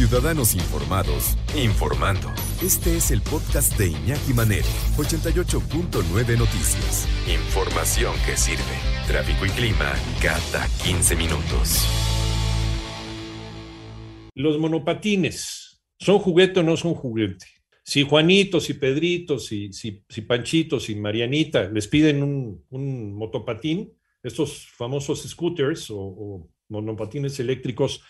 Ciudadanos Informados, informando. Este es el podcast de Iñaki Manero, 88.9 Noticias. Información que sirve. Tráfico y clima cada 15 minutos. Los monopatines, ¿son juguete o no son juguete? Si Juanitos y Pedritos y si, si Panchitos y Marianita les piden un, motopatín, estos famosos scooters o, o monopatines eléctricos,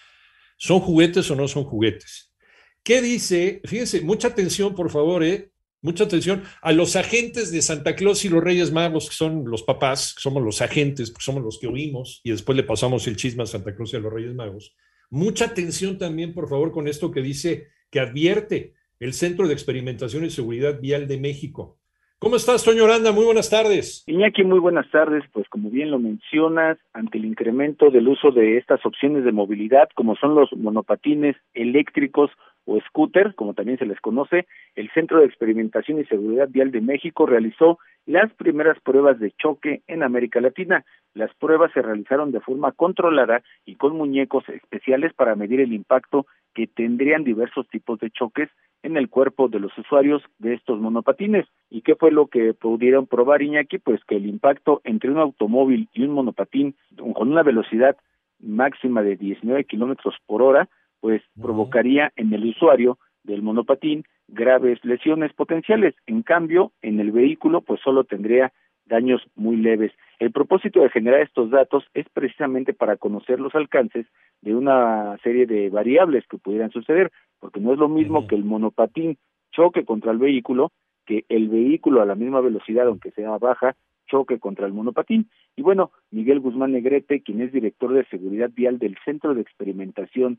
¿Son juguetes o no son juguetes? ¿Qué dice? Fíjense, mucha atención, por favor, ¿eh? Mucha atención a los agentes de Santa Claus y los Reyes Magos, que son los papás, que somos los agentes, somos los que oímos y después le pasamos el chisme a Santa Claus y a los Reyes Magos. Mucha atención también, por favor, con esto que dice, que advierte el Centro de Experimentación y Seguridad Vial de México. ¿Cómo estás, Toño Oranda? Muy buenas tardes. Iñaki, muy buenas tardes. Pues como bien lo mencionas, ante el incremento del uso de estas opciones de movilidad, como son los monopatines eléctricos o scooter, como también se les conoce, el Centro de Experimentación y Seguridad Vial de México realizó las primeras pruebas de choque en América Latina. Las pruebas se realizaron de forma controlada y con muñecos especiales para medir el impacto que tendrían diversos tipos de choques en el cuerpo de los usuarios de estos monopatines. ¿Y qué fue lo que pudieron probar, Iñaki? Pues que el impacto entre un automóvil y un monopatín con una velocidad máxima de 19 kilómetros por hora, pues provocaría en el usuario del monopatín graves lesiones potenciales. En cambio, en el vehículo, pues solo tendría daños muy leves. El propósito de generar estos datos es precisamente para conocer los alcances de una serie de variables que pudieran suceder, porque no es lo mismo que el monopatín choque contra el vehículo, que el vehículo a la misma velocidad, aunque sea baja, choque contra el monopatín. Y bueno, Miguel Guzmán Negrete, quien es director de seguridad vial del Centro de Experimentación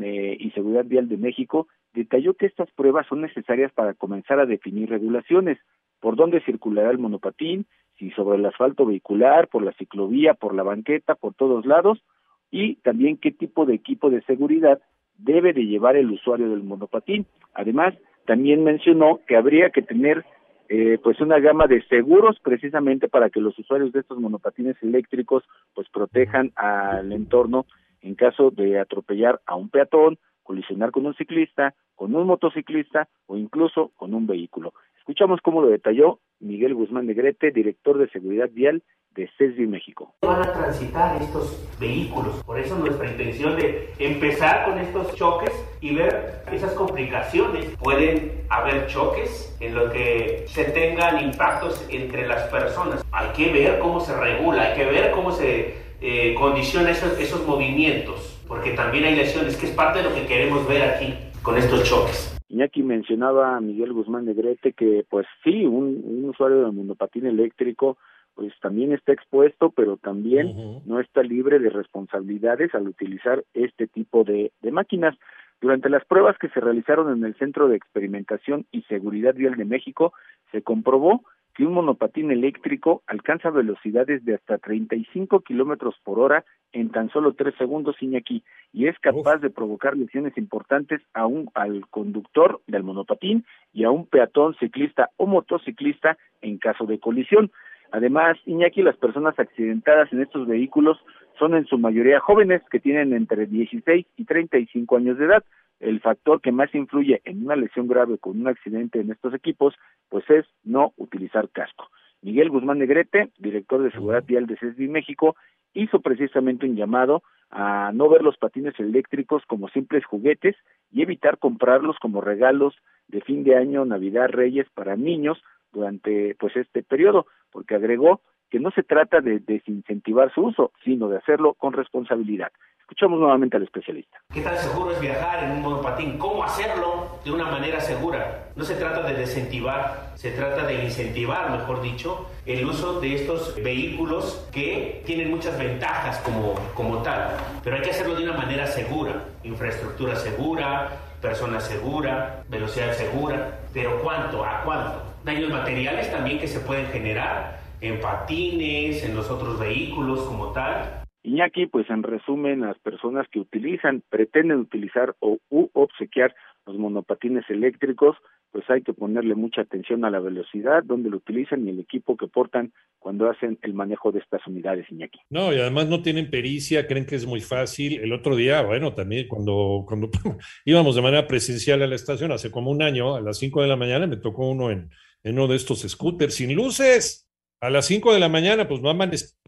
eh, y Seguridad Vial de México, detalló que estas pruebas son necesarias para comenzar a definir regulaciones, por dónde circulará el monopatín, si sobre el asfalto vehicular, por la ciclovía, por la banqueta, por todos lados, y también qué tipo de equipo de seguridad debe de llevar el usuario del monopatín. Además, también mencionó que habría que tener eh, pues una gama de seguros precisamente para que los usuarios de estos monopatines eléctricos pues protejan al entorno en caso de atropellar a un peatón, colisionar con un ciclista, con un motociclista o incluso con un vehículo. Escuchamos cómo lo detalló Miguel Guzmán Negrete, director de Seguridad Vial de CESBI México. Van a transitar estos vehículos, por eso nuestra intención de empezar con estos choques y ver esas complicaciones. Pueden haber choques en los que se tengan impactos entre las personas. Hay que ver cómo se regula, hay que ver cómo se eh, condiciona esos, esos movimientos, porque también hay lesiones, que es parte de lo que queremos ver aquí con estos choques. Iñaki mencionaba a Miguel Guzmán de Grete que pues sí, un, usuario de monopatín eléctrico pues también está expuesto, pero también no está libre de responsabilidades al utilizar este tipo de, de máquinas. Durante las pruebas que se realizaron en el Centro de Experimentación y Seguridad Vial de México, se comprobó que un monopatín eléctrico alcanza velocidades de hasta 35 kilómetros por hora en tan solo tres segundos, Iñaki, y es capaz de provocar lesiones importantes a un, al conductor del monopatín y a un peatón, ciclista o motociclista en caso de colisión. Además, Iñaki, las personas accidentadas en estos vehículos son en su mayoría jóvenes que tienen entre 16 y 35 años de edad, el factor que más influye en una lesión grave con un accidente en estos equipos, pues es no utilizar casco. Miguel Guzmán Negrete, director de Seguridad Vial de CESBI México, hizo precisamente un llamado a no ver los patines eléctricos como simples juguetes y evitar comprarlos como regalos de fin de año, Navidad, Reyes para niños durante pues este periodo, porque agregó que no se trata de desincentivar su uso, sino de hacerlo con responsabilidad. Escuchamos nuevamente al especialista. ¿Qué tan seguro es viajar en un monopatín? ¿Cómo hacerlo de una manera segura? No se trata de desincentivar, se trata de incentivar, mejor dicho, el uso de estos vehículos que tienen muchas ventajas como, como tal, pero hay que hacerlo de una manera segura, infraestructura segura, persona segura, velocidad segura, pero ¿cuánto? ¿A cuánto? Daños materiales también que se pueden generar en patines, en los otros vehículos como tal. Iñaki, pues en resumen, las personas que utilizan, pretenden utilizar o u obsequiar los monopatines eléctricos, pues hay que ponerle mucha atención a la velocidad, donde lo utilizan y el equipo que portan cuando hacen el manejo de estas unidades, Iñaki. No, y además no tienen pericia, creen que es muy fácil. El otro día, bueno, también cuando, cuando íbamos de manera presencial a la estación, hace como un año, a las 5 de la mañana, me tocó uno en, en uno de estos scooters sin luces. A las 5 de la mañana, pues no amanece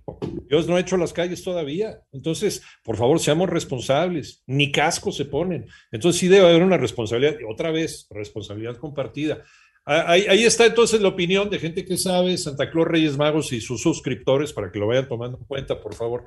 Dios no ha hecho las calles todavía. Entonces, por favor, seamos responsables. Ni casco se ponen. Entonces, sí debe haber una responsabilidad. Otra vez, responsabilidad compartida. Ah, ahí, ahí, está entonces la opinión de gente que sabe, Santa Claus Reyes Magos y sus suscriptores, para que lo vayan tomando en cuenta, por favor.